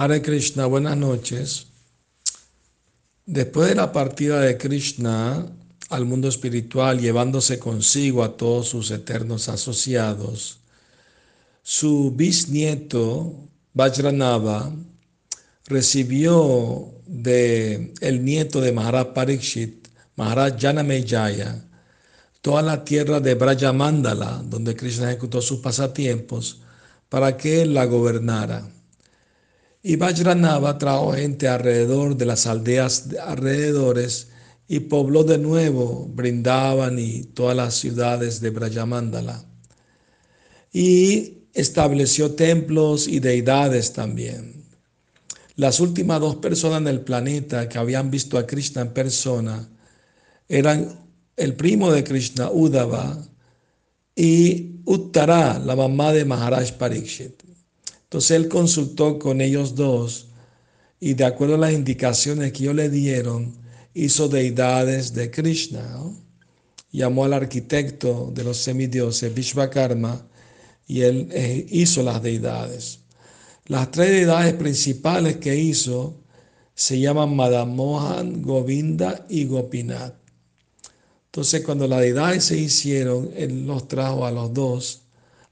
Hare Krishna, buenas noches. Después de la partida de Krishna al mundo espiritual, llevándose consigo a todos sus eternos asociados, su bisnieto Vajranava recibió de el nieto de Maharaj Parikshit, Maharaj Janamejaya, toda la tierra de Brajamandala, donde Krishna ejecutó sus pasatiempos, para que él la gobernara. Y Vajranava trajo gente alrededor de las aldeas alrededores y pobló de nuevo Brindaban y todas las ciudades de Brajamandala. Y estableció templos y deidades también. Las últimas dos personas en el planeta que habían visto a Krishna en persona eran el primo de Krishna, Uddhava, y Uttara, la mamá de Maharaj Parikshit. Entonces él consultó con ellos dos y de acuerdo a las indicaciones que ellos le dieron, hizo deidades de Krishna. Llamó al arquitecto de los semidioses, Vishvakarma, y él eh, hizo las deidades. Las tres deidades principales que hizo se llaman Madamohan, Govinda y Gopinath. Entonces cuando las deidades se hicieron, él los trajo a los dos,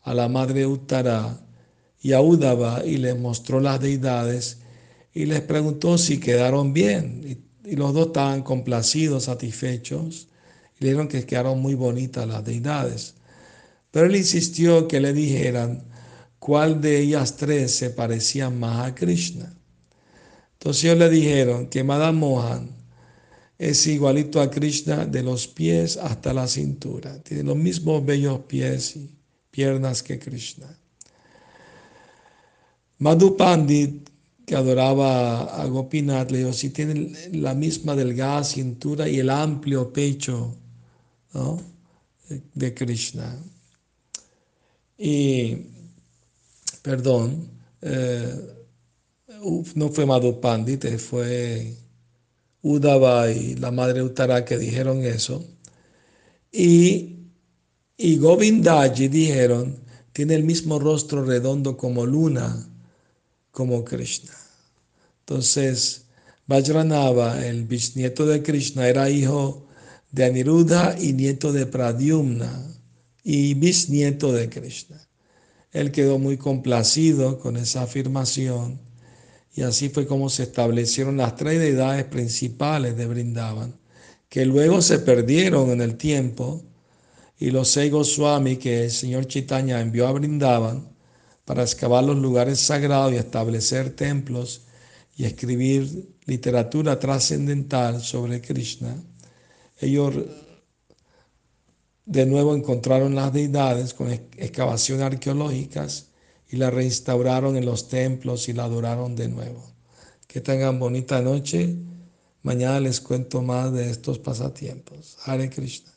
a la madre Uttara y a y les mostró las deidades y les preguntó si quedaron bien. Y, los dos estaban complacidos, satisfechos. Y le dijeron que quedaron muy bonitas las deidades. Pero él insistió que le dijeran cuál de ellas tres se parecía más a Krishna. Entonces ellos le dijeron que Madame Mohan es igualito a Krishna de los pies hasta la cintura. Tiene los mismos bellos pies y piernas que Krishna. Madhu Pandit, que adoraba a Gopinath, le dijo, si tiene la misma delgada cintura y el amplio pecho de Krishna. Y, perdón, eh, no fue Madhu Pandit, fue Udava y la madre Uttara que dijeron eso. Y, y Govindaji dijeron, tiene el mismo rostro redondo como luna como Krishna. Entonces, Vajranava, el bisnieto de Krishna, era hijo de Aniruddha y nieto de Pradyumna y bisnieto de Krishna. Él quedó muy complacido con esa afirmación y así fue como se establecieron las tres deidades principales de Brindavan, que luego se perdieron en el tiempo y los seis Goswami que el señor Chaitanya envió a Brindavan para excavar los lugares sagrados y establecer templos y escribir literatura trascendental sobre Krishna, ellos de nuevo encontraron las deidades con excavaciones arqueológicas y la reinstauraron en los templos y la adoraron de nuevo. Que tengan bonita noche. Mañana les cuento más de estos pasatiempos. Hare Krishna.